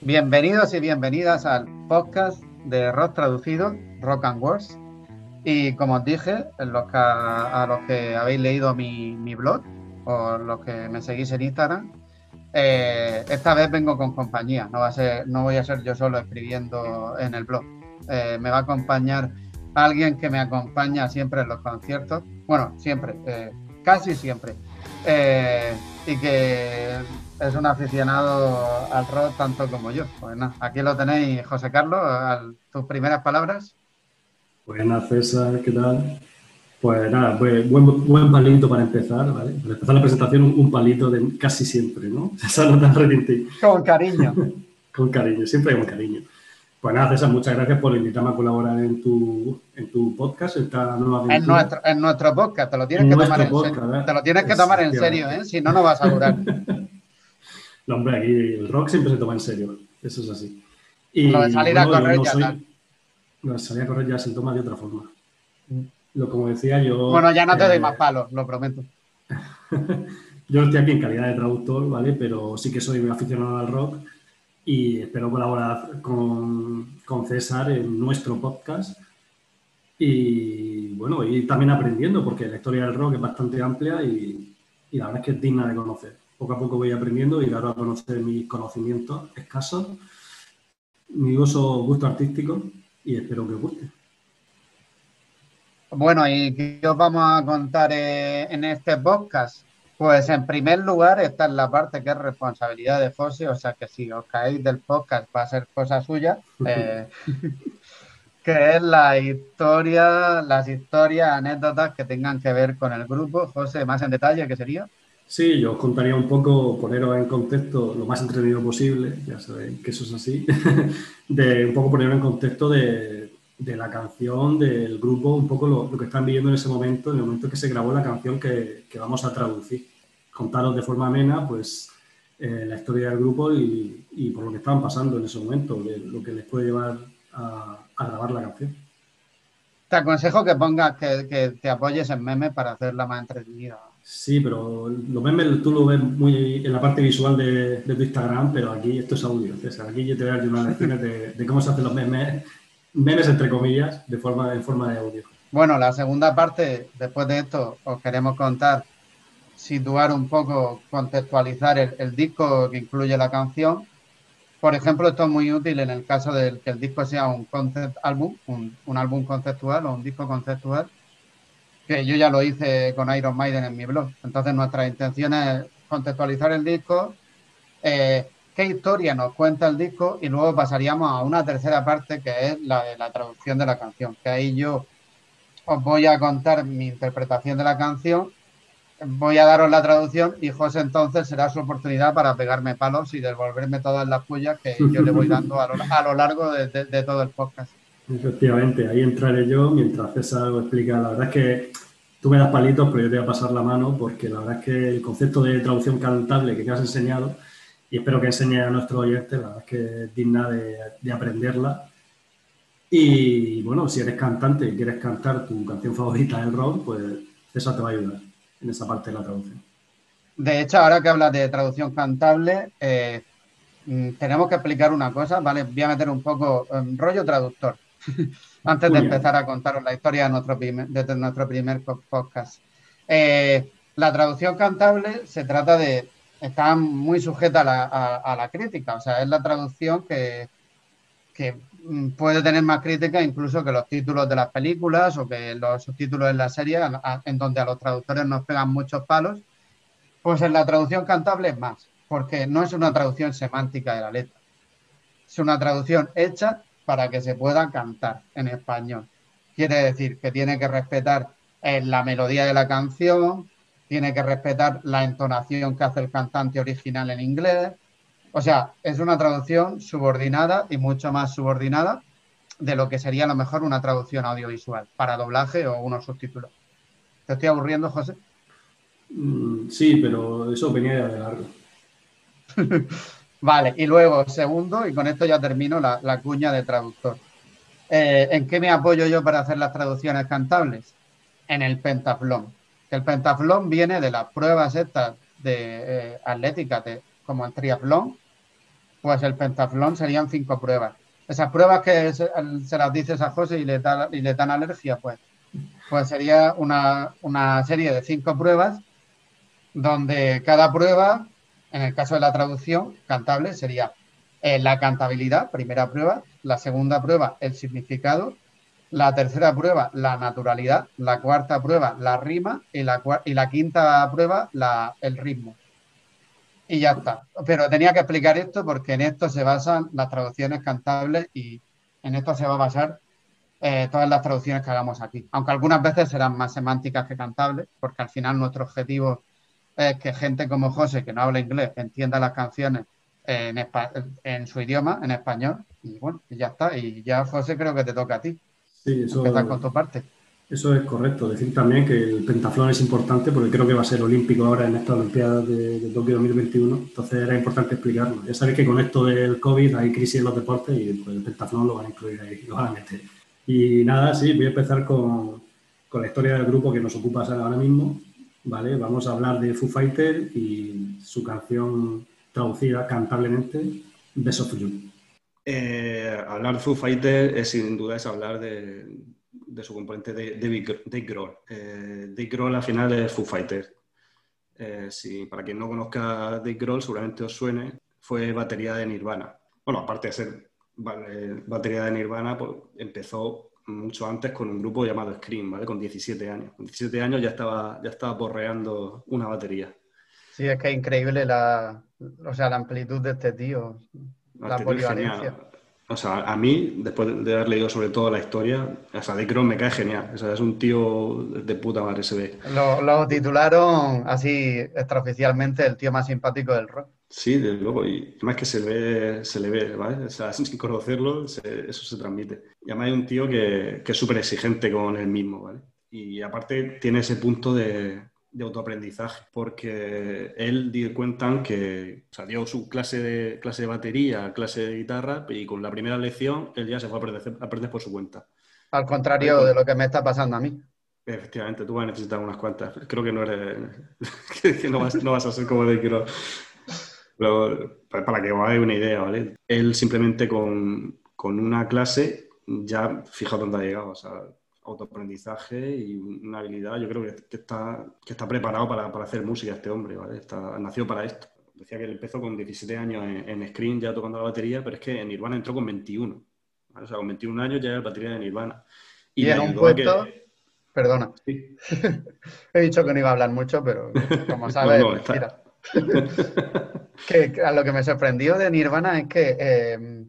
Bienvenidos y bienvenidas al podcast de Rock Traducido, Rock and Wars. Y como os dije, a, los que habéis leído mi, blog o los que me seguís en Instagram, eh, esta vez vengo con compañía, no voy a ser yo solo escribiendo en el blog. Eh, me va a acompañar alguien que me acompaña siempre en los conciertos, bueno, siempre, eh, casi siempre, y que es un aficionado al rock tanto como yo. Pues aquí lo tenéis, José Carlos, tus primeras palabras. Buenas, César, ¿qué tal? Pues nada, pues buen, buen palito para empezar, ¿vale? Para empezar la presentación, un palito de casi siempre, ¿no? Esa nota Con cariño. con cariño, siempre con cariño. Pues nada, César, muchas gracias por invitarme a colaborar en tu, en tu podcast, esta nueva en nuestro, en nuestro podcast, te lo tienes que tomar en serio. Te lo tienes que tomar en serio, ¿eh? Si no, no vas a durar. No, hombre, aquí el rock siempre se toma en serio. Eso es así. Y, lo de salir a correr ya tal. Lo de salir a correr ya se toma de otra forma. Mm. Lo como decía yo. Bueno, ya no te doy eh, más palos, lo prometo. yo estoy aquí en calidad de traductor, ¿vale? Pero sí que soy muy aficionado al rock y espero colaborar con, con César en nuestro podcast. Y bueno, y también aprendiendo, porque la historia del rock es bastante amplia y, y la verdad es que es digna de conocer poco a poco voy aprendiendo y ahora a conocer mis conocimientos escasos, mi uso gusto artístico y espero que os guste. Bueno, ¿y qué os vamos a contar eh, en este podcast? Pues en primer lugar, esta es la parte que es responsabilidad de José, o sea que si os caéis del podcast va a ser cosa suya, eh, que es la historia, las historias, anécdotas que tengan que ver con el grupo. José, más en detalle, ¿qué sería? Sí, yo os contaría un poco, poneros en contexto lo más entretenido posible, ya sabéis que eso es así, de un poco poneros en contexto de, la canción, del grupo, un poco lo, que están viviendo en ese momento, en el momento que se grabó la canción que, vamos a traducir. Contaros de forma amena, pues, eh, la historia del grupo y, por lo que estaban pasando en ese momento, de lo que les puede llevar a, grabar la canción. Te aconsejo que pongas, que, que te apoyes en memes para hacerla más entretenida. Sí, pero los memes tú lo ves muy en la parte visual de, tu Instagram, pero aquí esto es audio, César. Aquí yo te voy a dar unas lecciones de, cómo se hacen los memes, memes entre comillas, de forma, en forma de audio. Bueno, la segunda parte, después de esto, os queremos contar, situar un poco, contextualizar el, disco que incluye la canción. Por ejemplo, esto es muy útil en el caso de que el disco sea un concept álbum, un álbum conceptual o un disco conceptual que yo ya lo hice con Iron Maiden en mi blog. Entonces nuestra intención es contextualizar el disco, eh, qué historia nos cuenta el disco y luego pasaríamos a una tercera parte que es la de la traducción de la canción, que ahí yo os voy a contar mi interpretación de la canción, voy a daros la traducción y José entonces será su oportunidad para pegarme palos y devolverme todas las pullas que yo le voy dando a lo, largo de, de todo el podcast. Efectivamente, ahí entraré yo mientras César lo explica. La verdad es que tú me das palitos, pero yo te voy a pasar la mano porque la verdad es que el concepto de traducción cantable que te has enseñado, y espero que enseñe a nuestros oyentes, la verdad es que es digna de, aprenderla. Y bueno, si eres cantante y quieres cantar tu canción favorita del rock, pues César te va a ayudar en esa parte de la traducción. De hecho, ahora que hablas de traducción cantable, eh, mm, tenemos que explicar una cosa, ¿vale? Voy a meter un poco en rollo traductor. antes de empezar a contaros la historia de nuestro primer, de nuestro primer podcast. Eh, la traducción cantable se trata de, está muy sujeta a la, crítica, o sea, es la traducción que, que mm, puede tener más crítica incluso que los títulos de las películas o que los subtítulos en la serie, en donde a los traductores nos pegan muchos palos, pues en la traducción cantable es más, porque no es una traducción semántica de la letra, es una traducción hecha para que se pueda cantar en español. Quiere decir que tiene que respetar eh, la melodía de la canción, tiene que respetar la entonación que hace el cantante original en inglés. O sea, es una traducción subordinada y mucho más subordinada de lo que sería a lo mejor una traducción audiovisual para doblaje o unos subtítulos. ¿Te estoy aburriendo, José? Mm, sí, pero eso venía de largo. Vale, y luego, segundo, y con esto ya termino la, cuña de traductor. Eh, ¿En qué me apoyo yo para hacer las traducciones cantables? En el pentaflón. El pentaflón viene de las pruebas estas de eh, atlética, como el triatlón, pues el pentaflón serían cinco pruebas. Esas pruebas que se, las dices a José y le, y le dan alergia, pues, pues sería una, una serie de cinco pruebas donde cada prueba, en el caso de la traducción cantable, sería eh, la cantabilidad, primera prueba, la segunda prueba, el significado, la tercera prueba, la naturalidad, la cuarta prueba, la rima y la, y quinta prueba, el ritmo. Y ya está. Pero tenía que explicar esto porque en esto se basan las traducciones cantables y en esto se va a basar eh, todas las traducciones que hagamos aquí. Aunque algunas veces serán más semánticas que cantables, porque al final nuestro objetivo es que gente como José, que no habla inglés, entienda las canciones en, en su idioma, en español, y bueno, ya está. Y ya, José, creo que te toca a ti. Sí, eso, con tu parte. Eso es correcto. Decir también que el pentaflón es importante porque creo que va a ser olímpico ahora en esta Olimpiada de, de, Tokio 2021. Entonces era importante explicarlo. Ya sabéis que con esto del COVID hay crisis en los deportes y pues, el pentaflón lo van a incluir ahí, lo van a meter. Y nada, sí, voy a empezar con, con la historia del grupo que nos ocupa ahora mismo. ¿Vale? Vamos a hablar de Foo Fighter y su canción traducida cantablemente, Best of You. Eh, hablar de Foo Fighter es sin duda es hablar de, su componente de, Dave Grohl. Eh, Dave Grohl al final es Foo Fighter. Eh, si, para quien no conozca Dave Grohl, seguramente os suene, fue batería de Nirvana. Bueno, aparte de ser batería de Nirvana, pues, empezó mucho antes con un grupo llamado Scream, ¿vale? Con 17 años. Con 17 años ya estaba, ya estaba porreando una batería. Sí, es que es increíble la, o sea, la amplitud de este tío, la, polivalencia. O sea, a mí, después de haber leído sobre todo la historia, o sea, Dick me cae genial. O sea, es un tío de puta madre, se ve. Lo, lo titularon así extraoficialmente el tío más simpático del rock. Sí, desde luego, y además que se, ve, se le ve, ¿vale? O sea, sin conocerlo, eso se transmite. Y además hay un tío que, que es súper exigente con él mismo, ¿vale? Y aparte tiene ese punto de, de autoaprendizaje, porque él dio cuenta que o sea, dio su clase de, clase de batería, clase de guitarra, y con la primera lección él ya se fue a aprender, a aprender por su cuenta. Al contrario de lo que me está pasando a mí. Efectivamente, tú vas a necesitar unas cuantas. Creo que no eres. que no vas, no vas a ser como de quiero. Pero para que os hagáis una idea, ¿vale? Él simplemente con, con una clase ya fija dónde ha llegado, o sea, autoaprendizaje y una habilidad, yo creo que, está, que está preparado para, para, hacer música este hombre, ¿vale? Está, nació para esto. Decía que él empezó con 17 años en, en, Screen ya tocando la batería, pero es que en Nirvana entró con 21. ¿vale? O sea, con 21 años ya era batería de Nirvana. Y, y en un puesto... Perdona. Sí. He dicho que no iba a hablar mucho, pero como sabes, no, no, a lo que me sorprendió de Nirvana es que eh,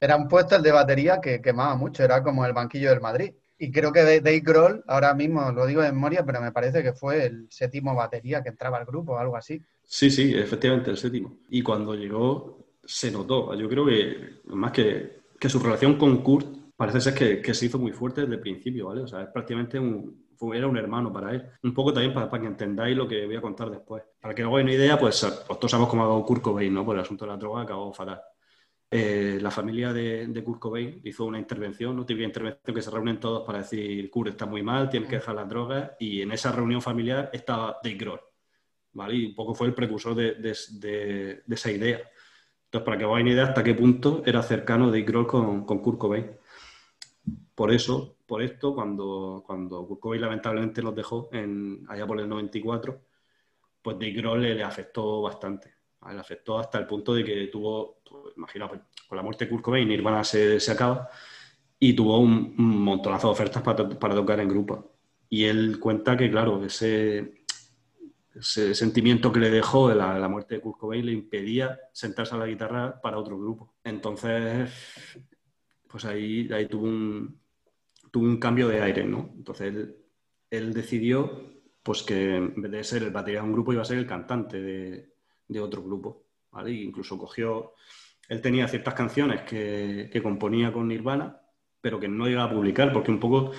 era un puesto el de batería que quemaba mucho, era como el banquillo del Madrid. Y creo que Dave Grohl, ahora mismo lo digo de memoria, pero me parece que fue el séptimo batería que entraba al grupo, algo así. Sí, sí, efectivamente, el séptimo. Y cuando llegó, se notó. Yo creo que, más que, que su relación con Kurt, parece ser que, que, se hizo muy fuerte desde el principio, ¿vale? O sea, es prácticamente un, era un hermano para él. Un poco también para, para, que entendáis lo que voy a contar después. Para que no hagáis una idea, pues, pues todos sabemos cómo dado Kurt Cobain, ¿no? Por el asunto de la droga acabó fatal. Eh, la familia de, de, Kurt Cobain hizo una intervención, ¿no? típica intervención que se reúnen todos para decir Kurt está muy mal, tiene que dejar las drogas y en esa reunión familiar estaba Dave Grohl, ¿vale? Y un poco fue el precursor de, de, de esa idea. Entonces, para que os hagáis una idea hasta qué punto era cercano Dave Grohl con, con Kurt Cobain. Por eso, por esto, cuando, cuando Kurt lamentablemente nos dejó en, allá por el 94, pues Dave Grohl le, le afectó bastante. Le afectó hasta el punto de que tuvo, imaginaos, pues, con la muerte de Kurt Cobain, Nirvana se, se acaba y tuvo un, montonazo de ofertas para, para, tocar en grupo. Y él cuenta que, claro, ese, ese sentimiento que le dejó de la, la, muerte de Kurt Cobain le impedía sentarse a la guitarra para otro grupo. Entonces, pues ahí, ahí tuvo, un, tuvo un cambio de aire, ¿no? Entonces él, él decidió pues que en vez de ser el batería de un grupo iba a ser el cantante de, de otro grupo, ¿vale? incluso cogió, él tenía ciertas canciones que, que, componía con Nirvana, pero que no iba a publicar, porque un poco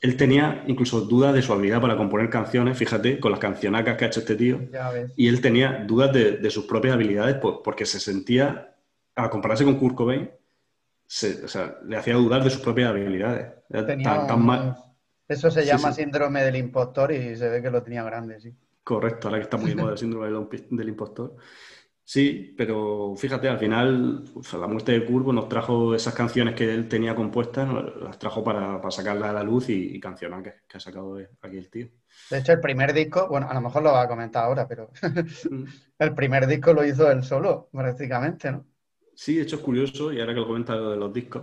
él tenía incluso dudas de su habilidad para componer canciones, fíjate, con las cancionacas que ha hecho este tío, y él tenía dudas de, de sus propias habilidades porque se sentía, a compararse con Kurt Cobain, se, o sea, le hacía dudar de sus propias habilidades. Tan, tan mal. Eso se llama sí, sí. síndrome del impostor y se ve que lo tenía grande, sí. Correcto, ahora que está muy de moda el síndrome del, impostor. Sí, pero fíjate, al final la muerte de Curvo nos trajo esas canciones que él tenía compuestas, las trajo para, para sacarlas a la luz y, y canciones que, que, ha sacado aquí el tío. De hecho, el primer disco, bueno, a lo mejor lo va a comentar ahora, pero mm. el primer disco lo hizo él solo, prácticamente, ¿no? Sí, de hecho es curioso, y ahora que lo comenta lo de los discos,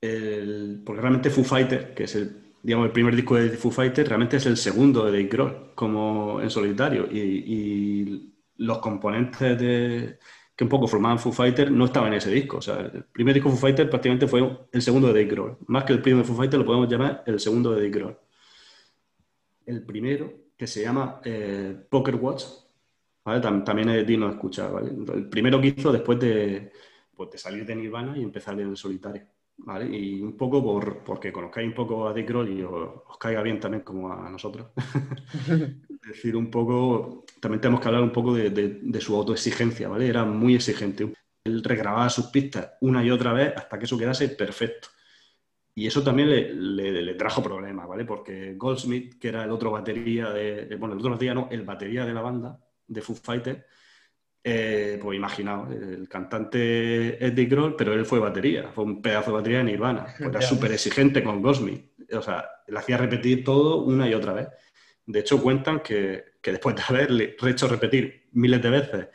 el, porque realmente Foo Fighter, que es el, digamos, el primer disco de Foo Fighter, realmente es el segundo de Dave Grohl, como en solitario, y, los componentes de, que un poco formaban Foo Fighter no estaban en ese disco. O sea, el primer disco de Foo Fighter prácticamente fue el segundo de Dave Grohl. Más que el primer de Foo Fighter lo podemos llamar el segundo de Dave Grohl. El primero, que se llama eh, Poker Watch, ¿vale? también es digno de escuchar. ¿vale? El primero que hizo después de, pues, de salir de Nirvana y empezar en el solitario. ¿vale? Y un poco por, porque conozcáis un poco a Dave Grohl y os, os caiga bien también como a nosotros. decir un poco, también tenemos que hablar un poco de, de, de, su autoexigencia, ¿vale? Era muy exigente. Él regrababa sus pistas una y otra vez hasta que eso quedase perfecto. Y eso también le, le, le trajo problemas, ¿vale? Porque Goldsmith, que era el otro batería de, bueno, el otro batería no, el batería de la banda de Foo Fighters, eh, pues imaginaos, el cantante es Dick Grohl, pero él fue batería, fue un pedazo de batería de Nirvana. Pues era súper exigente con Goldsmith. O sea, le hacía repetir todo una y otra vez. De hecho, cuentan que, que después de haberle hecho repetir miles de veces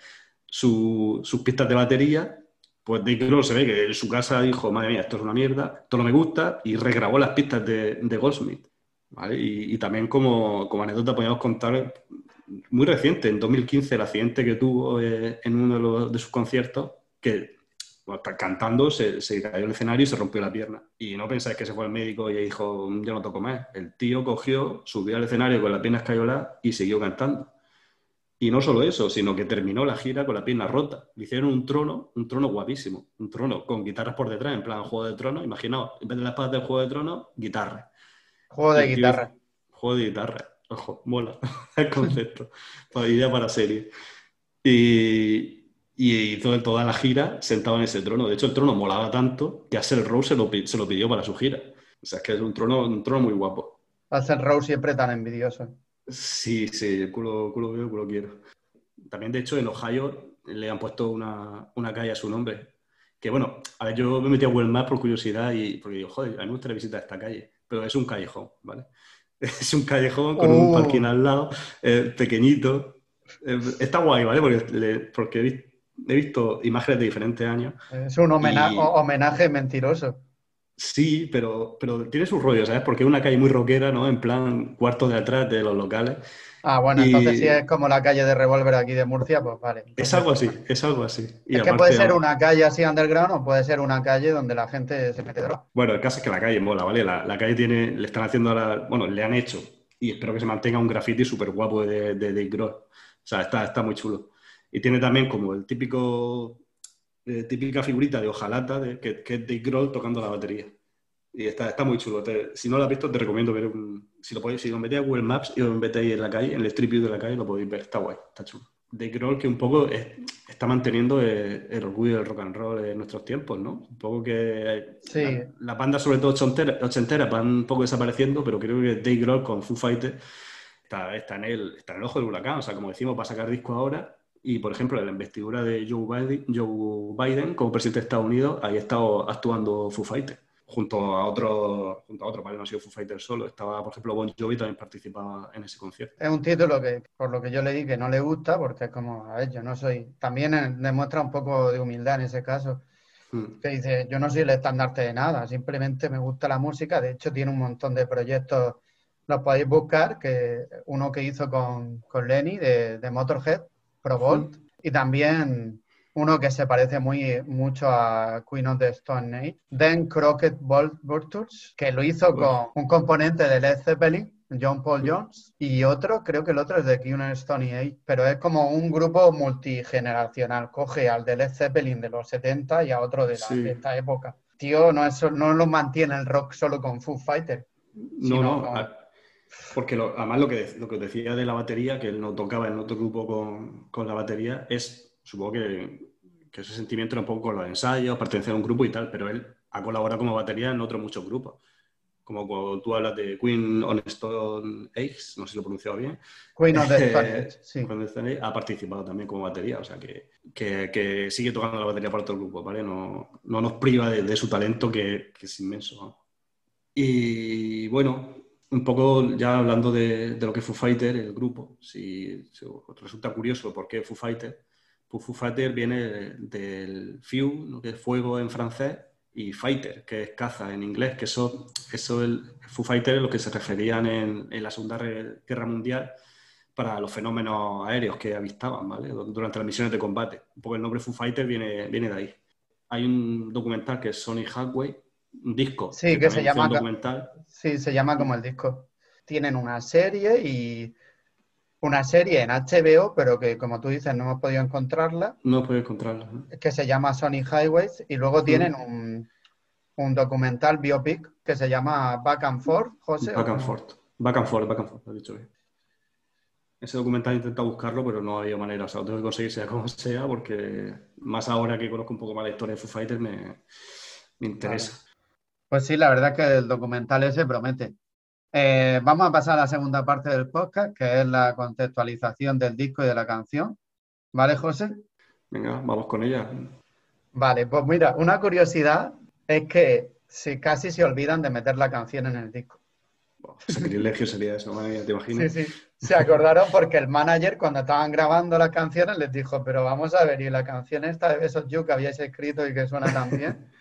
su, sus pistas de batería, pues Dave Grohl se ve que en su casa dijo, madre mía, esto es una mierda, esto no me gusta, y regrabó las pistas de, de Goldsmith. ¿vale? Y, y, también como, como, anécdota podemos contar, muy reciente, en 2015, el accidente que tuvo eh, en uno de, los, de sus conciertos, que cantando, se, se, cayó el escenario y se rompió la pierna. Y no pensáis que se fue al médico y dijo, yo no toco más. El tío cogió, subió al escenario con la pierna escayola y siguió cantando. Y no solo eso, sino que terminó la gira con la pierna rota. Le hicieron un trono, un trono guapísimo, un trono con guitarras por detrás, en plan juego de trono. Imaginaos, en vez de las espadas del juego de trono, guitarra. Juego de guitarra. Juego de guitarra. Ojo, mola el concepto. idea para serie. Y, y hizo toda la gira sentado en ese trono. De hecho, el trono molaba tanto que Axel Rose se lo, se lo pidió para su gira. O sea, es que es un trono, un trono muy guapo. Axel Rose siempre tan envidioso. Sí, sí, el culo, culo veo, culo quiero. También, de hecho, en Ohio le han puesto una, una calle a su nombre. Que bueno, a ver, yo me metí a Google Maps por curiosidad y porque digo, joder, a mí me gustaría visitar esta calle. Pero es un callejón, ¿vale? Es un callejón con oh. un parking al lado, eh, pequeñito. Eh, está guay, ¿vale? Porque, le, porque he visto imágenes de diferentes años. Es un homenaje, y... homenaje mentiroso. Sí, pero, pero tiene su rollo, ¿sabes? Porque es una calle muy rockera, ¿no? En plan, cuarto de atrás de los locales. Ah, bueno, y... entonces si es como la calle de Revolver aquí de Murcia, pues vale. Entonces... Es algo así, es algo así. Y es que puede ser una calle así underground o puede ser una calle donde la gente se mete droga. Bueno, el caso es que la calle mola, ¿vale? La, la calle tiene, le están haciendo ahora, bueno, le han hecho, y espero que se mantenga un graffiti súper guapo de, de. O sea, está, está muy chulo. Y tiene también como el típico, eh, típica figurita de hojalata de, que, que, es Dave Grohl tocando la batería. Y está, está muy chulo. Te, si no lo has visto, te recomiendo ver un... Si lo, podéis, si lo metéis a Google Maps y lo metéis en la calle, en el Street View de la calle, lo podéis ver. Está guay, está chulo. Dave Grohl que un poco es, está manteniendo el, el, orgullo del rock and roll en nuestros tiempos, ¿no? Un poco que sí. la, la banda, sobre todo ochenteras, ochentera, van un poco desapareciendo, pero creo que Dave Grohl con Foo Fighters está, está, en el, está en el ojo del huracán. O sea, como decimos, va a sacar disco ahora y, por ejemplo, en la investidura de Joe Biden, Joe Biden como presidente de Estados Unidos, ahí ha estado actuando Foo Fighters, junto a otro, junto a otro, ¿vale? No ha sido Foo Fighters solo. Estaba, por ejemplo, Bon Jovi también participaba en ese concierto. Es un título que, por lo que yo leí, que no le gusta, porque es como, a ver, yo no soy... También demuestra un poco de humildad en ese caso. Hmm. Que dice, yo no soy el estandarte de nada, simplemente me gusta la música. De hecho, tiene un montón de proyectos, los podéis buscar, que uno que hizo con, con Lenny de, de Motorhead, Provolt, mm. y también uno que se parece muy mucho a Queen of the Stone Age, Dan Crockett Vultures, que lo hizo con un componente de Led Zeppelin, John Paul Jones, y otro, creo que el otro es de Queen of the Stone Age, pero es como un grupo multigeneracional, coge al de Led Zeppelin de los 70 y a otro de, la, sí. de esta época. Tío, no, es, no lo mantiene el rock solo con Foo Fighters. No, no, con... Porque lo, además lo que, lo que decía de la batería, que él no tocaba en otro grupo con, con la batería, es, supongo que, que, ese sentimiento era un poco con los ensayos, pertenecer a un grupo y tal, pero él ha colaborado como batería en otros muchos grupos. como cuando tú hablas de Queen on Stone Eggs, no sé si lo he pronunciado bien. Queen on the Stone sí. ha participado también como batería, o sea que, que, sigue tocando la batería para el grupo, ¿vale? No, no nos priva de, su talento que, que, es inmenso. Y bueno, un poco ya hablando de, de, lo que es Foo Fighter, el grupo, si, resulta curioso por qué Foo Fighter, pues Foo Fighter viene del lo que es fuego en francés, y Fighter, que es caza en inglés, que eso, eso el Foo Fighter es lo que se referían en, en, la Segunda Guerra Mundial para los fenómenos aéreos que avistaban, ¿vale? Durante las misiones de combate. Un poco el nombre Foo Fighter viene, viene de ahí. Hay un documental que es Sony Hathaway, disco. Sí, que, se llama. Sí, se llama como el disco. Tienen una serie y una serie en HBO, pero que como tú dices no hemos podido encontrarla. No hemos podido encontrarla. Que se llama Sony Highways y luego tienen un, un, documental biopic que se llama Back and Forth, José. Back and Forth. Back and Forth, Back and Forth, lo he dicho bien. Ese documental he intentado buscarlo, pero no había manera. O sea, lo tengo que conseguir sea como sea, porque más ahora que conozco un poco más la historia de Foo Fighters me, me interesa. Pues sí, la verdad es que el documental ese promete. Eh, vamos a pasar a la segunda parte del podcast, que es la contextualización del disco y de la canción. ¿Vale, José? Venga, vamos con ella. Vale, pues mira, una curiosidad es que si casi se olvidan de meter la canción en el disco. sacrilegio sería eso, ¿te imaginas? Sí, sí. Se acordaron porque el manager, cuando estaban grabando las canciones, les dijo, pero vamos a ver, y la canción esta de Besos You que habíais escrito y que suena tan bien.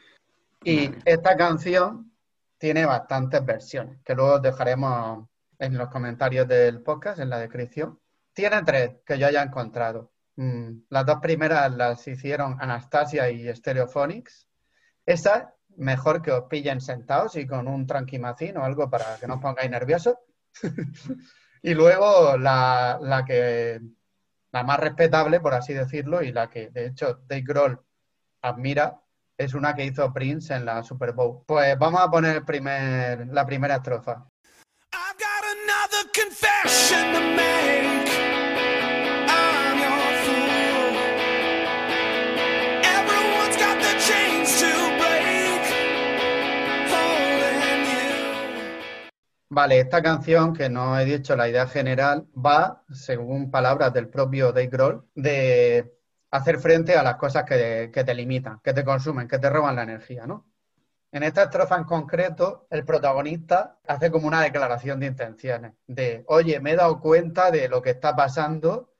y esta canción tiene bastantes versiones, que luego dejaremos en los comentarios del podcast, en la descripción. Tiene tres que yo haya encontrado. Mm, las dos primeras las hicieron Anastasia y Stereophonics. Esa, mejor que os pillen sentados y con un tranquimacín o algo para que no os pongáis nerviosos. y luego la, la, que la más respetable, por así decirlo, y la que de hecho Dave Grohl admira, es una que hizo Prince en la Super Bowl. Pues vamos a poner primer, la primera estrofa. Vale, esta canción, que no he dicho la idea general, va, según palabras del propio Dave Grohl, de hacer frente a las cosas que, te limitan, que te consumen, que te roban la energía, ¿no? En esta estrofa en concreto, el protagonista hace como una declaración de intenciones, de, oye, me he dado cuenta de lo que está pasando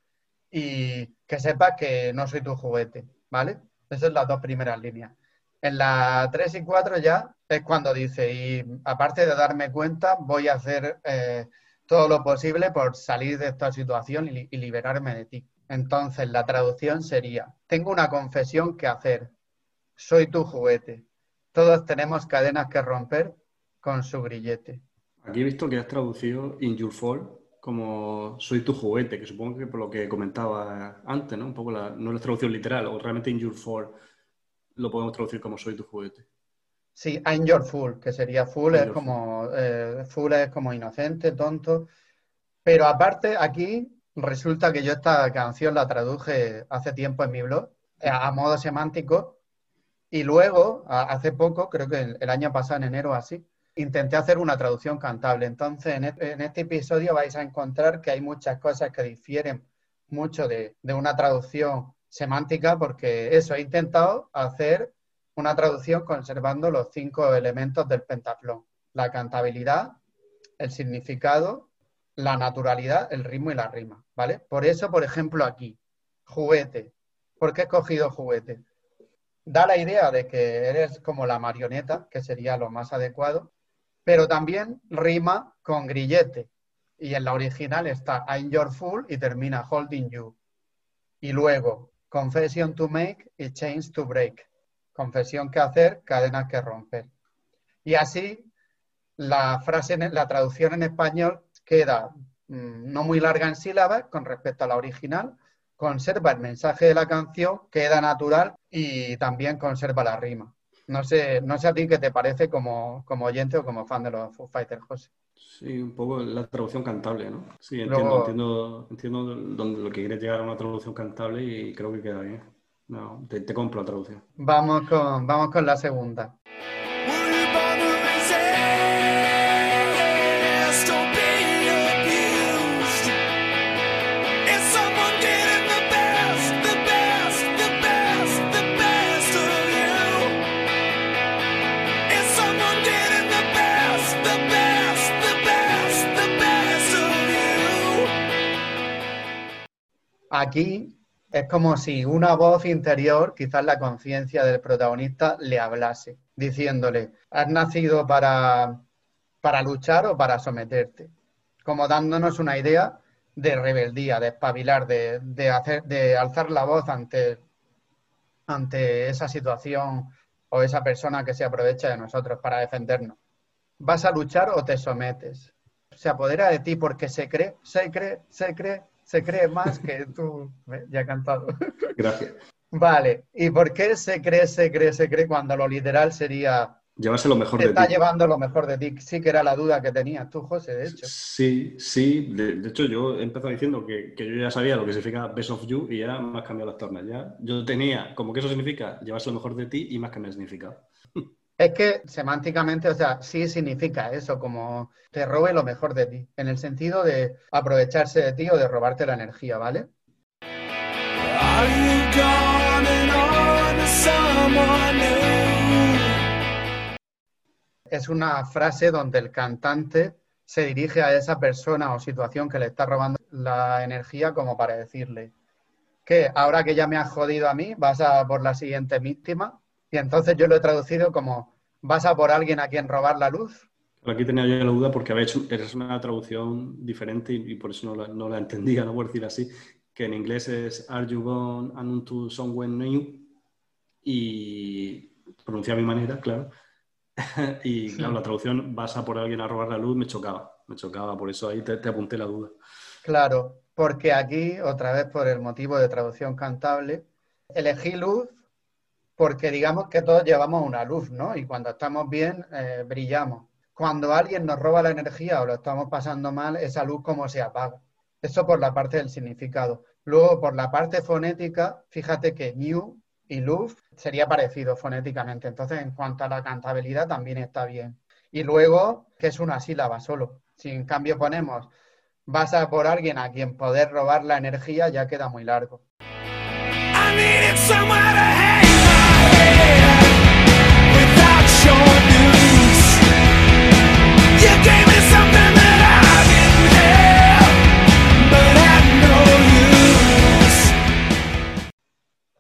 y que sepas que no soy tu juguete, ¿vale? Esas son las dos primeras líneas. En la 3 y 4 ya es cuando dice, y aparte de darme cuenta, voy a hacer eh, todo lo posible por salir de esta situación y liberarme de ti. Entonces, la traducción sería, tengo una confesión que hacer, soy tu juguete, todos tenemos cadenas que romper con su grillete. Aquí he visto que has traducido In Your Fall como soy tu juguete, que supongo que por lo que comentaba antes, ¿no? Un poco la, no la traducción literal, o realmente In Your Fall lo podemos traducir como soy tu juguete. Sí, I'm your fool, que sería full, es como, eh, full es como inocente, tonto. Pero aparte, aquí Resulta que yo esta canción la traduje hace tiempo en mi blog eh, a modo semántico y luego, hace poco, creo que el, año pasado, en enero así, intenté hacer una traducción cantable. Entonces, en este, episodio vais a encontrar que hay muchas cosas que difieren mucho de, de una traducción semántica porque eso, he intentado hacer una traducción conservando los cinco elementos del pentatlón. La cantabilidad, el significado, la naturalidad, el ritmo y la rima, ¿vale? Por eso, por ejemplo, aquí, juguete. ¿Por qué he escogido juguete? Da la idea de que eres como la marioneta, que sería lo más adecuado, pero también rima con grillete. Y en la original está I'm your fool y termina holding you. Y luego, confession to make y chains to break. Confesión que hacer, cadenas que romper. Y así, la frase, la traducción en español queda mm, no muy larga en sílabas con respecto a la original, conserva el mensaje de la canción, queda natural y también conserva la rima. No sé, no sé a ti qué te parece como, oyente o como fan de los Foo Fighters, José. Sí, un poco la traducción cantable, ¿no? Sí, entiendo, entiendo, entiendo lo que quiere llegar a una traducción cantable y creo que queda bien. No, te, te compro la traducción. Vamos con, vamos con la segunda. Aquí es como si una voz interior, quizás la conciencia del protagonista, le hablase, diciéndole, has nacido para, para luchar o para someterte, como dándonos una idea de rebeldía, de espabilar, de, hacer, de alzar la voz ante, ante esa situación o esa persona que se aprovecha de nosotros para defendernos. ¿Vas a luchar o te sometes? Se apodera de ti porque se cree, se cree, se cree, se cree más que tú. Ya he cantado. Gracias. Vale, ¿y por qué se cree, se cree, se cree cuando lo literal sería... Llevarse lo mejor de ti. Está llevando lo mejor de ti. Sí que era la duda que tenías tú, José, de hecho. Sí, sí. De, hecho, yo he empezado diciendo que, yo ya sabía lo que significa best of you y ya me has cambiado las tornas. Ya. Yo tenía como que eso significa llevarse lo mejor de ti y más que me significado. Es que semánticamente, o sea, sí significa eso, como te robe lo mejor de ti, en el sentido de aprovecharse de ti o de robarte la energía, ¿vale? Es una frase donde el cantante se dirige a esa persona o situación que le está robando la energía como para decirle que ahora que ya me has jodido a mí, vas a por la siguiente víctima y entonces yo lo he traducido como, ¿vas a por alguien a quien robar la luz? Aquí tenía yo la duda porque había hecho, una traducción diferente y, por eso no la, entendía, no por decir así, que en inglés es Are you going to somewhere new? Y pronuncia a mi manera, claro. y claro, la traducción vas a por alguien a robar la luz me chocaba, me chocaba, por eso ahí te, te apunté la duda. Claro, porque aquí, otra vez por el motivo de traducción cantable, elegí luz porque digamos que todos llevamos una luz, ¿no? Y cuando estamos bien, eh, brillamos. Cuando alguien nos roba la energía o lo estamos pasando mal, esa luz como se apaga. Eso por la parte del significado. Luego, por la parte fonética, fíjate que new y luz sería parecido fonéticamente. Entonces, en cuanto a la cantabilidad, también está bien. Y luego, que es una sílaba solo. Si en cambio ponemos vas a por alguien a quien poder robar la energía, ya queda muy largo.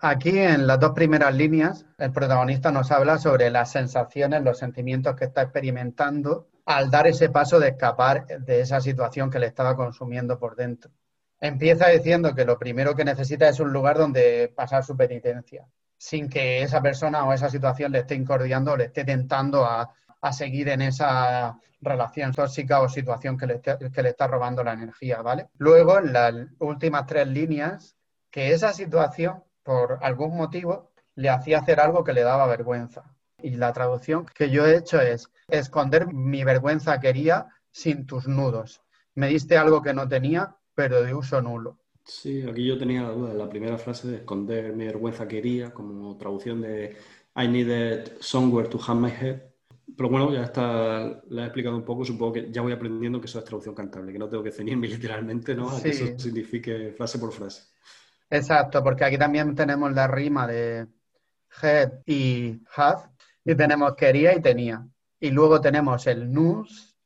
Aquí en las dos primeras líneas, el protagonista nos habla sobre las sensaciones, los sentimientos que está experimentando al dar ese paso de escapar de esa situación que le estaba consumiendo por dentro. Empieza diciendo que lo primero que necesita es un lugar donde pasar su penitencia, sin que esa persona o esa situación le esté incordiando le esté tentando a, seguir en esa relación tóxica o situación que le, que le está robando la energía, ¿vale? Luego, en las últimas tres líneas, que esa situación por algún motivo, le hacía hacer algo que le daba vergüenza. Y la traducción que yo he hecho es, esconder mi vergüenza quería sin tus nudos. Me diste algo que no tenía, pero de uso nulo. Sí, aquí yo tenía la duda de la primera frase de esconder mi vergüenza quería, como traducción de I needed somewhere to hang my head. Pero bueno, ya está, la he explicado un poco, supongo que ya voy aprendiendo que eso es traducción cantable, que no tengo que ceñirme literalmente, ¿no? A que eso signifique frase por frase. Exacto, porque aquí también tenemos la rima de head y have, y tenemos quería y tenía. Y luego tenemos el nus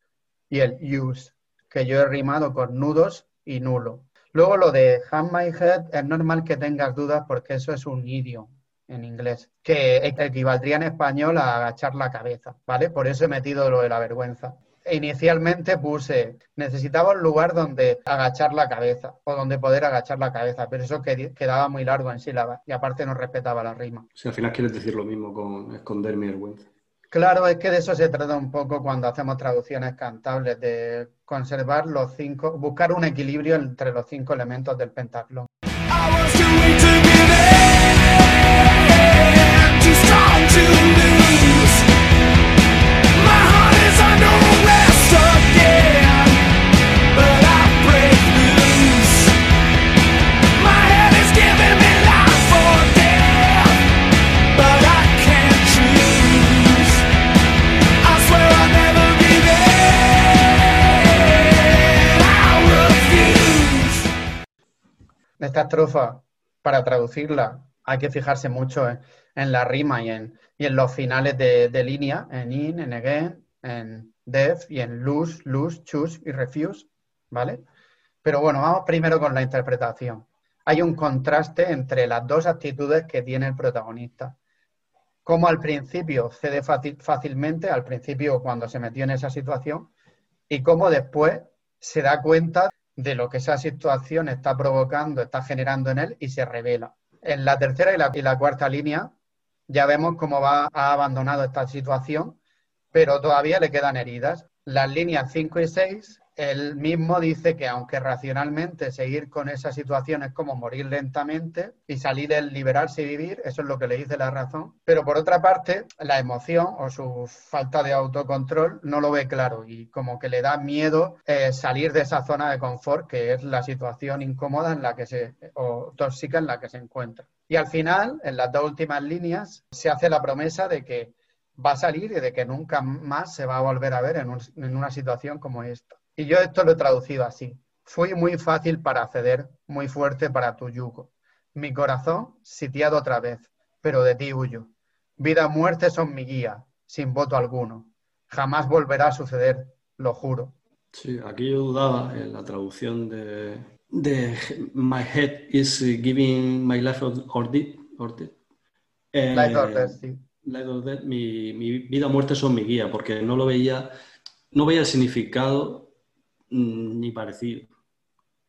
y el use, que yo he rimado con nudos y nulo. Luego lo de have my head es normal que tengas dudas porque eso es un idioma en inglés, que equivaldría en español a agachar la cabeza, ¿vale? Por eso he metido lo de la vergüenza inicialmente puse, necesitaba un lugar donde agachar la cabeza o donde poder agachar la cabeza, pero eso quedaba muy largo en sílabas y aparte no respetaba la rima. Si al final quieres decir lo mismo con esconder mi vergüenza. Claro, es que de eso se trata un poco cuando hacemos traducciones cantables, de conservar los cinco, buscar un equilibrio entre los cinco elementos del pentatlón. Estrofa, para traducirla, hay que fijarse mucho en, la rima y en, en los finales de, línea, en in, en again, en def y en lose, lose, choose y refuse, ¿vale? Pero bueno, vamos primero con la interpretación. hay un contraste entre las dos actitudes que tiene el protagonista. Como al principio cede fácilmente, al principio cuando se metió en esa situación, y cómo después se da cuenta de lo que esa situación está provocando, está generando en él y se revela. En la tercera y la, cuarta línea ya vemos cómo va, ha abandonado esta situación, pero todavía le quedan heridas. Las líneas 5 y 6 él mismo dice que aunque racionalmente seguir con esa situación es como morir lentamente y salir el liberarse y vivir, eso es lo que le dice la razón, pero por otra parte la emoción o su falta de autocontrol no lo ve claro y como que le da miedo eh, salir de esa zona de confort que es la situación incómoda en la que se o tóxica en la que se encuentra. Y al final, en las dos últimas líneas, se hace la promesa de que va a salir y de que nunca más se va a volver a ver en una situación como esta. Y yo esto lo he traducido así. Fui muy fácil para acceder, muy fuerte para tu yugo. Mi corazón sitiado otra vez, pero de ti huyo. Vida o muerte son mi guía, sin voto alguno. Jamás volverá a suceder, lo juro. Sí, aquí yo dudaba en la traducción de, de My head is giving my life or death. life or death, sí. Life or death, mi, mi vida o muerte son mi guía, porque no lo veía, no veía el significado ni parecido.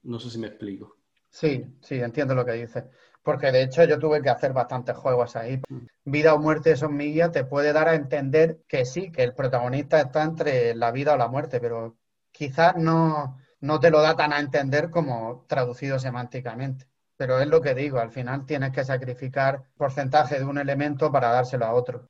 No sé si me explico. Sí, sí, entiendo lo que dices. Porque de hecho yo tuve que hacer bastantes juegos ahí. Mm. Vida o muerte son mi guía te puede dar a entender que sí, que el protagonista está entre la vida o la muerte, pero quizás no, no te lo da tan a entender como traducido semánticamente. Pero es lo que digo, al final tienes que sacrificar porcentaje de un elemento para dárselo a otro.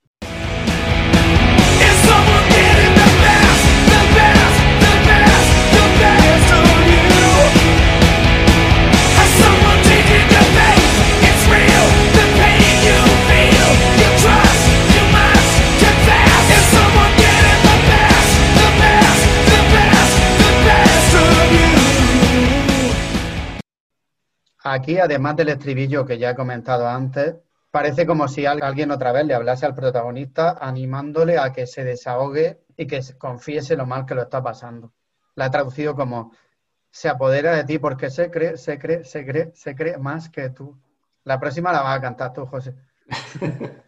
Aquí, además del estribillo que ya he comentado antes, parece como si alguien otra vez le hablase al protagonista animándole a que se desahogue y que confiese lo mal que lo está pasando. La he traducido como se apodera de ti porque se cree, se cree, se cree, se cree más que tú. La próxima la vas a cantar tú, José.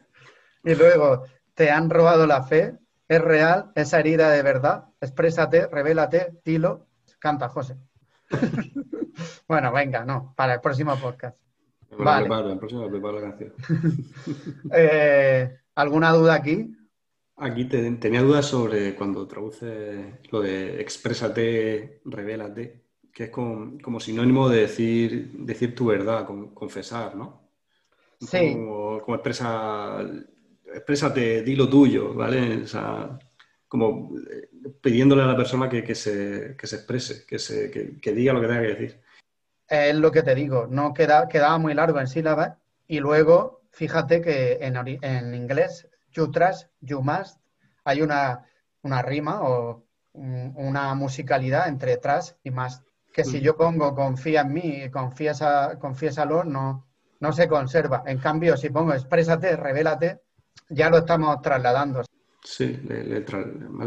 y luego, te han robado la fe, es real, esa herida de verdad, exprésate, revélate, dilo, canta, José. bueno, venga, no, para el próximo podcast. vale. el próximo preparo la canción. Eh, ¿Alguna duda aquí? Aquí tenía dudas sobre cuando traduce lo de exprésate, revélate, que es como, sinónimo de decir, decir tu verdad, confesar, ¿no? Sí. Como, como expresa, exprésate, di lo tuyo, ¿vale? O sea, como eh, pidiéndole a la persona que, se, exprese, que, se, diga lo que tenga que decir. Es lo que te digo, no queda, quedaba muy largo en sílabas y luego fíjate que en, en inglés, you trust, you must, hay una, rima o una musicalidad entre trust y must, que si mm. yo pongo confía en mí, confiesa, confiésalo, no, no se conserva. En cambio, si pongo exprésate, revélate, ya lo estamos trasladando. Sí, le, le,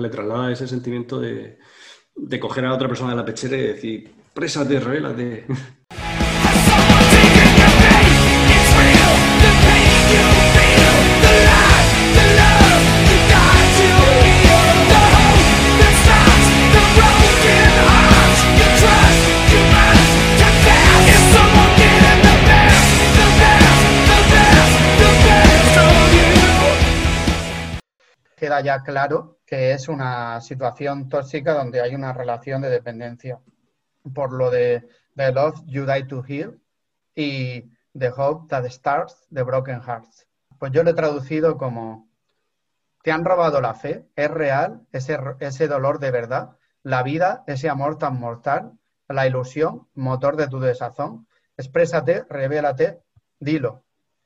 traslada ese sentimiento de, de, coger a otra persona de la pechera y decir, queda ya claro que es una situación tóxica donde hay una relación de dependencia. Por lo de The Love You Die to Heal y The Hope That Starts The Broken Hearts. Pues yo lo he traducido como, te han robado la fe, es real ese, ese dolor de verdad, la vida, ese amor tan mortal, la ilusión, motor de tu desazón. Exprésate, revélate, dilo.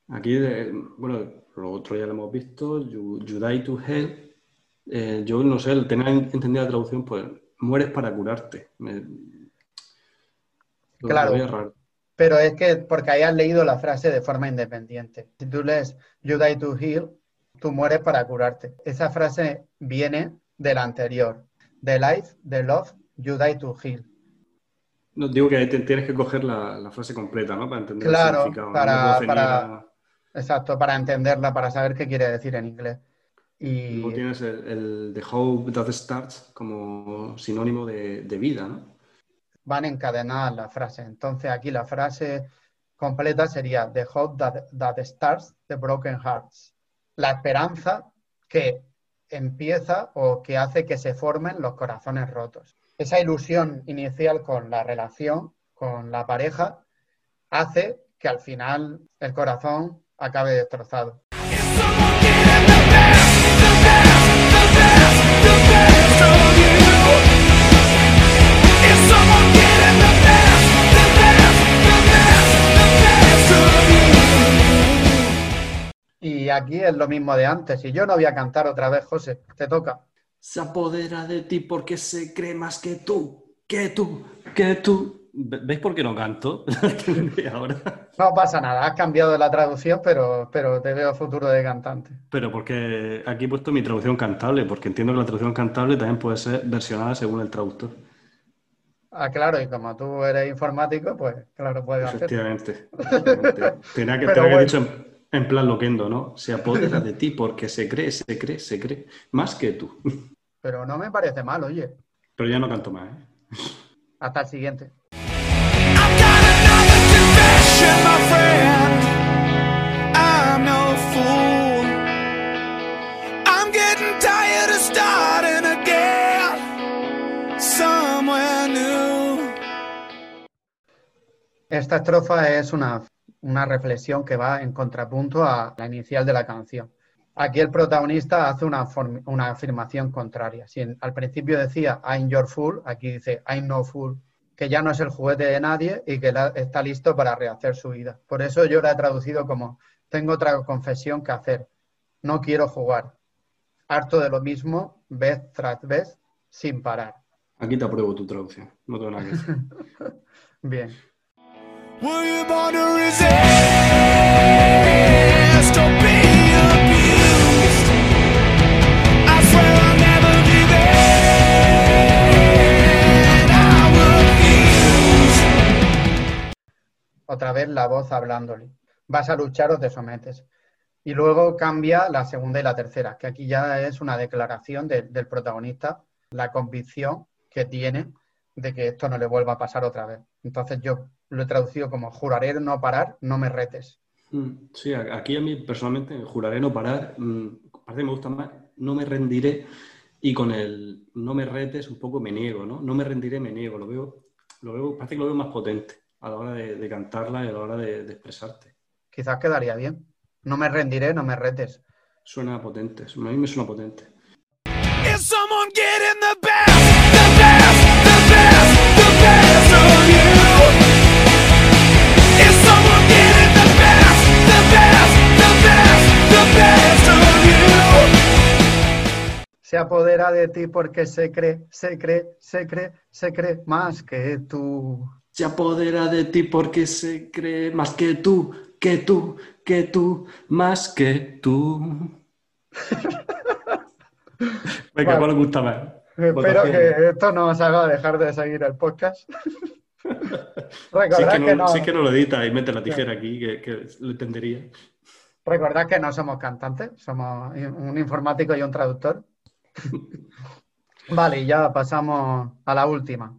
Aquí, eh, bueno, lo otro ya lo hemos visto, you, die to hell. Eh, yo no sé, tenía entendida la traducción, pues mueres para curarte. Claro. Pero es que porque hayas leído la frase de forma independiente. Si tú lees You die to heal, tú mueres para curarte. Esa frase viene de la anterior. The life, the love, you die to heal. No, digo que tienes que coger la, frase completa, ¿no? Para entender claro, el significado. Para, para, Exacto, para entenderla, para saber qué quiere decir en inglés. Y... Luego tienes el, el The Hope That Starts como sinónimo de, de vida, ¿no? Van encadenadas las frases. Entonces aquí la frase completa sería The Hope That, that Starts the Broken Hearts. La esperanza que empieza o que hace que se formen los corazones rotos esa ilusión inicial con la relación, con la pareja, hace que al final el corazón acabe destrozado. Y aquí es lo mismo de antes. Y yo no voy a cantar otra vez, José. Te toca se apodera de ti porque se cree más que tú, que tú, que tú. ¿Veis por qué no canto? Ahora. No pasa nada, has cambiado la traducción, pero, pero te veo futuro de cantante. Pero porque aquí he puesto mi traducción cantable, porque entiendo que la traducción cantable también puede ser versionada según el traductor. Ah, claro, y como tú eres informático, pues claro, puedes hacer. Efectivamente. Tenía que, haber dicho en plan loquendo, ¿no? Se apodera de ti porque se cree, se cree, se cree. Más que tú. Pero no me parece mal, oye. Pero ya no canto más, ¿eh? Hasta el siguiente. Esta estrofa es una una reflexión que va en contrapunto a la inicial de la canción. Aquí el protagonista hace una, una afirmación contraria. Si al principio decía I'm your fool, aquí dice I'm no fool, que ya no es el juguete de nadie y que está listo para rehacer su vida. Por eso yo la he traducido como tengo otra confesión que hacer. No quiero jugar. Harto de lo mismo, vez tras vez, sin parar. Aquí te apruebo tu traducción. No tengo nada que decir. Bien. Otra vez la voz hablándole. Vas a luchar o te sometes. Y luego cambia la segunda y la tercera, que aquí ya es una declaración del protagonista, la convicción que tiene de que esto no le vuelva a pasar otra vez. Entonces yo lo he traducido como juraré no parar, no me retes. Mm, sí, aquí a mí personalmente juraré no parar, mm, parece que me gusta más, no me rendiré y con el no me retes un poco me niego, ¿no? No me rendiré, me niego, lo veo, lo veo, parece que lo veo más potente a la hora de, cantarla y a la hora de, expresarte. Quizás quedaría bien. No me rendiré, no me retes. Suena potente, a mí me suena potente. Se apodera de ti porque se cree, se cree, se cree, se cree más que tú. Se apodera de ti porque se cree más que tú, que tú, que tú, más que tú. Venga, ¿cuál le gusta más? Espero que esto no os haga dejar de seguir el podcast. Recordad que, no, sí que no lo edita y mete la tijera aquí, que, que lo entendería. Recordad que no somos cantantes, somos un informático y un traductor. Vale, ya pasamos a la última.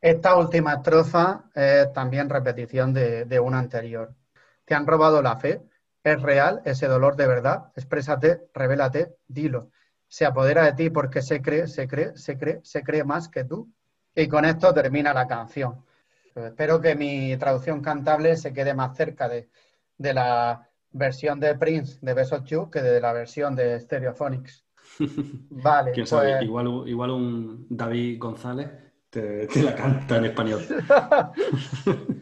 Esta última estrofa es también repetición de, de, una anterior. Te han robado la fe, es real ese dolor de verdad, exprésate, revélate, dilo se apodera de ti porque se cree, se cree, se cree, se cree más que tú. Y con esto termina la canción. Pues espero que mi traducción cantable se quede más cerca de, la versión de Prince de Besos You que de la versión de Stereophonics. Vale. ¿Quién sabe? Pues- igual, igual un David González te, te la canta en español.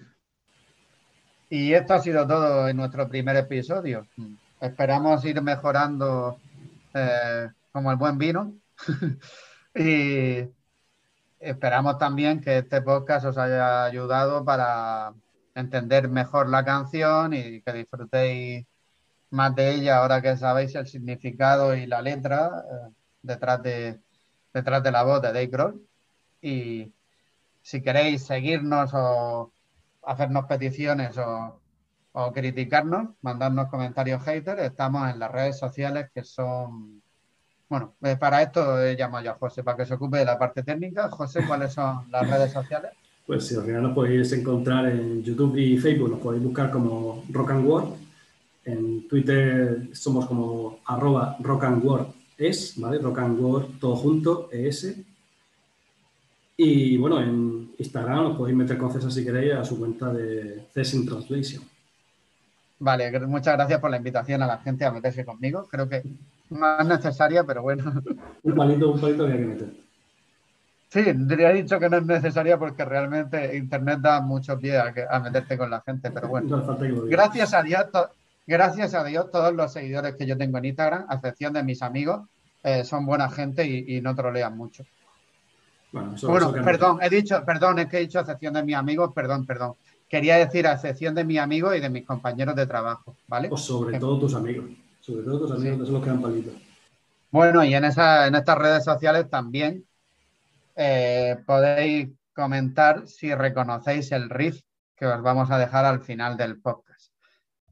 y esto ha sido todo en nuestro primer episodio. Esperamos ir mejorando eh, como el buen vino. y esperamos también que este podcast os haya ayudado para entender mejor la canción y que disfrutéis más de ella ahora que sabéis el significado y la letra eh, detrás, de, detrás de la voz de Dave Grohl. Y si queréis seguirnos o hacernos peticiones o, o criticarnos, mandarnos comentarios haters, estamos en las redes sociales que son bueno, eh, para esto he llamado yo a José, para que se ocupe de la parte técnica. José, ¿cuáles son las redes sociales? Pues sí, al final nos podéis encontrar en YouTube y Facebook, nos podéis buscar como Rock and Word. En Twitter somos como arroba Rock and Word es, ¿vale? Rock and Word todo junto, ES. Y bueno, en Instagram os podéis meter con César si queréis a su cuenta de Cessin Translation. Vale, muchas gracias por la invitación a la gente a meterse conmigo. Creo que más necesaria, pero bueno. Un palito, un palito había que meter. Sí, he dicho que no es necesaria porque realmente Internet da mucho pie a, meterte con la gente, pero bueno. gracias a Dios, gracias a Dios, todos los seguidores que yo tengo en Instagram, a excepción de mis amigos, eh, son buena gente y, no trolean mucho. Bueno, perdón, he dicho, perdón, es que he dicho a excepción de mis amigos, perdón, perdón. Quería decir a excepción de mis amigos y de mis compañeros de trabajo, ¿vale? O sobre todo tus amigos. Sobre todo tus amigos que son los que dan palitos. Bueno, y en, esa, en estas redes sociales también eh, podéis comentar si reconocéis el riff que os vamos a dejar al final del podcast.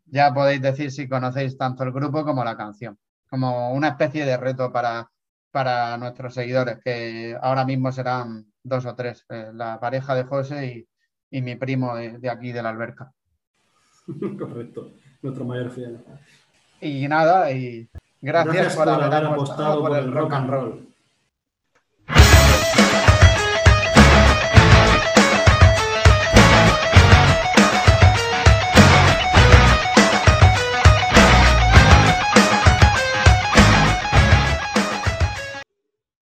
Ya podéis decir si conocéis tanto el grupo como la canción, como una especie de reto para, para nuestros seguidores, que ahora mismo serán dos o tres, eh, la pareja de José y, mi primo de, de, aquí de la alberca. Correcto, nuestro mayor fiel. Y nada, y gracias, por, haber apostado por el rock and roll.